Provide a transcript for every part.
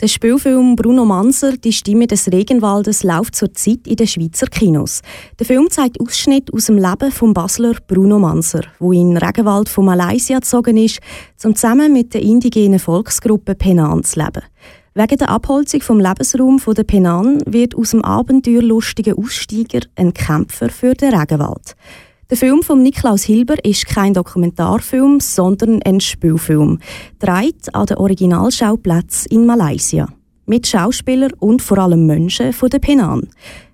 Der Spielfilm Bruno Manser, die Stimme des Regenwaldes, läuft zurzeit in den Schweizer Kinos. Der Film zeigt Ausschnitte aus dem Leben vom Basler Bruno Manser, wo in den Regenwald von Malaysia gezogen ist, um zusammen mit der indigenen Volksgruppe Penan zu leben. Wegen der Abholzung vom Lebensraum der Penan wird aus dem abenteuerlustigen Aussteiger ein Kämpfer für den Regenwald. Der Film von Niklaus Hilber ist kein Dokumentarfilm, sondern ein Spielfilm, dreht an den Originalschauplätzen in Malaysia. Mit Schauspielern und vor allem Menschen von der Penan.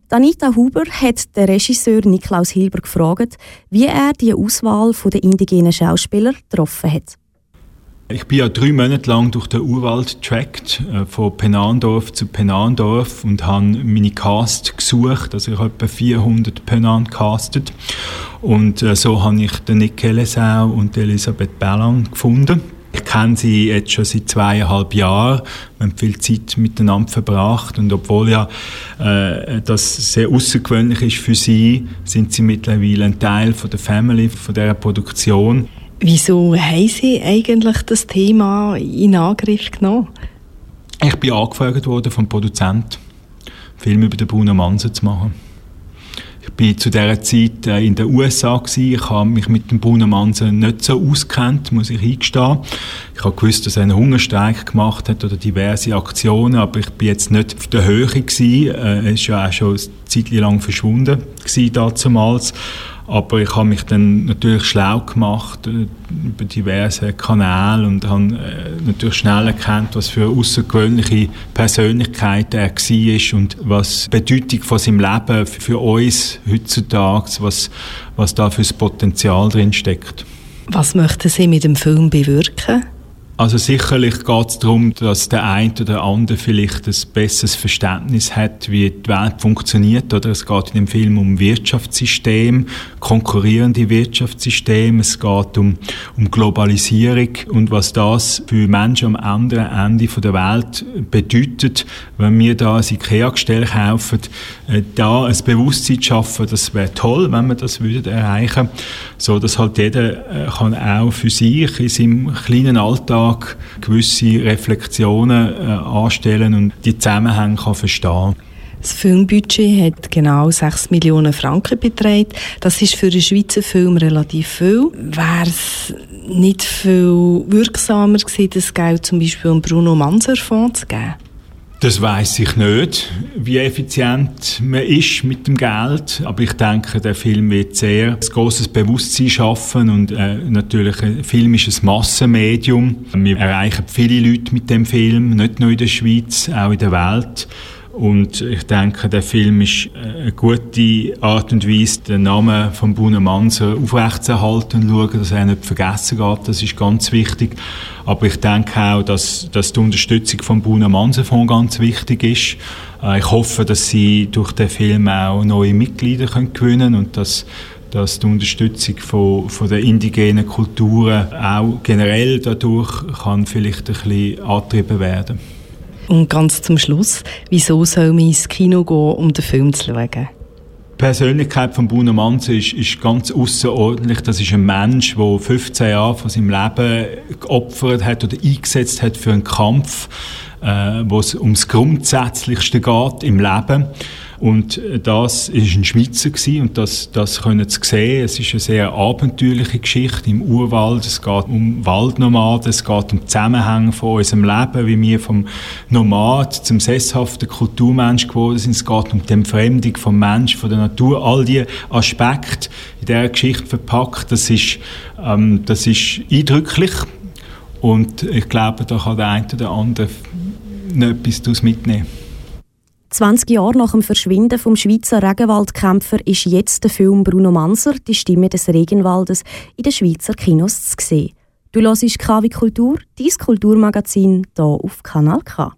Danita Huber hat den Regisseur Niklaus Hilber gefragt, wie er die Auswahl der indigenen Schauspieler getroffen hat. Ich bin ja drei Monate lang durch den Urwald getrackt, äh, von Penandorf zu Penandorf und habe meine Cast gesucht. Also ich habe etwa 400 Penan castet. Und äh, so habe ich den Nick Kellesau und Elisabeth Bellan gefunden. Ich kenne sie jetzt schon seit zweieinhalb Jahren. Wir haben viel Zeit miteinander verbracht und obwohl ja äh, das sehr außergewöhnlich ist für sie, sind sie mittlerweile ein Teil von der Family, von der Produktion. Wieso haben Sie eigentlich das Thema in Angriff genommen? Ich bin angefragt worden vom Produzent, Film über den Bruno Mansen zu machen. Ich bin zu dieser Zeit äh, in den USA gewesen. Ich habe mich mit dem Bruno Mansen nicht so auskennt, muss ich eingestehen. Ich habe gewusst, dass er einen Hungerstreik gemacht hat oder diverse Aktionen, aber ich bin jetzt nicht auf der Höhe gewesen. Äh, er ist ja auch schon Zeit lang verschwunden gewesen damals. Aber ich habe mich dann natürlich schlau gemacht äh, über diverse Kanäle und habe äh, natürlich schnell erkannt, was für eine außergewöhnliche Persönlichkeit er war und was die Bedeutung von seinem Leben für uns heutzutage, was, was da für das Potenzial drin steckt. Was möchten Sie mit dem Film bewirken? Also sicherlich geht es darum, dass der eine oder andere vielleicht ein besseres Verständnis hat, wie die Welt funktioniert. Oder es geht in dem Film um Wirtschaftssystem, konkurrierende Wirtschaftssystem. Es geht um, um Globalisierung und was das für Menschen am anderen Ende der Welt bedeutet, wenn wir da ein Ikea-Gestell kaufen. Äh, da ein Bewusstsein schaffen, das wäre toll, wenn wir das würden erreichen, so dass halt jeder äh, kann auch für sich in seinem kleinen Alltag Alltag gewisse Reflexionen äh, anstellen und die Zusammenhänge kann verstehen das Filmbudget hat genau 6 Millionen Franken beträgt. Das ist für einen Schweizer Film relativ viel. Wäre es nicht viel wirksamer gewesen, das Geld zum Beispiel um Bruno Manser Fonds zu geben? Das weiß ich nicht, wie effizient man ist mit dem Geld. Aber ich denke, der Film wird sehr ein grosses Bewusstsein schaffen und äh, natürlich ein Film ist ein Massenmedium. Wir erreichen viele Leute mit dem Film, nicht nur in der Schweiz, auch in der Welt. Und ich denke, der Film ist äh, eine gute Art und Weise, den Namen von Bruno Manser aufrechtzuerhalten und schauen, dass er nicht vergessen geht. Das ist ganz wichtig. Aber ich denke auch, dass, dass die Unterstützung vom Bruno Manser Fonds ganz wichtig ist. Äh, ich hoffe, dass sie durch den Film auch neue Mitglieder können gewinnen und dass dass die Unterstützung von, von der indigenen Kulturen auch generell dadurch kann vielleicht ein bisschen angetrieben werden und ganz zum Schluss, wieso soll man ins Kino gehen, um den Film zu schauen? Die Persönlichkeit von Bruno Manz ist, ist ganz außerordentlich. Das ist ein Mensch, der 15 Jahre von seinem Leben geopfert hat oder eingesetzt hat für einen Kampf, äh, wo es ums Grundsätzlichste geht im Leben. Und das ist ein Schweizer gewesen, und das, das können Sie sehen. Es ist eine sehr abenteuerliche Geschichte im Urwald. Es geht um Waldnomaden, es geht um Zusammenhänge von unserem Leben, wie wir vom Nomad zum sesshaften Kulturmensch geworden sind. Es geht um die Entfremdung vom Mensch, von der Natur. All diese Aspekte in dieser Geschichte verpackt, das ist, ähm, das ist eindrücklich. Und ich glaube, da kann der eine oder andere etwas daraus mitnehmen. 20 Jahre nach dem Verschwinden vom Schweizer Regenwaldkämpfer ist jetzt der Film Bruno Manser, die Stimme des Regenwaldes, in den Schweizer Kinos zu sehen. Du hörst KW Kultur, dein Kulturmagazin hier auf Kanal K.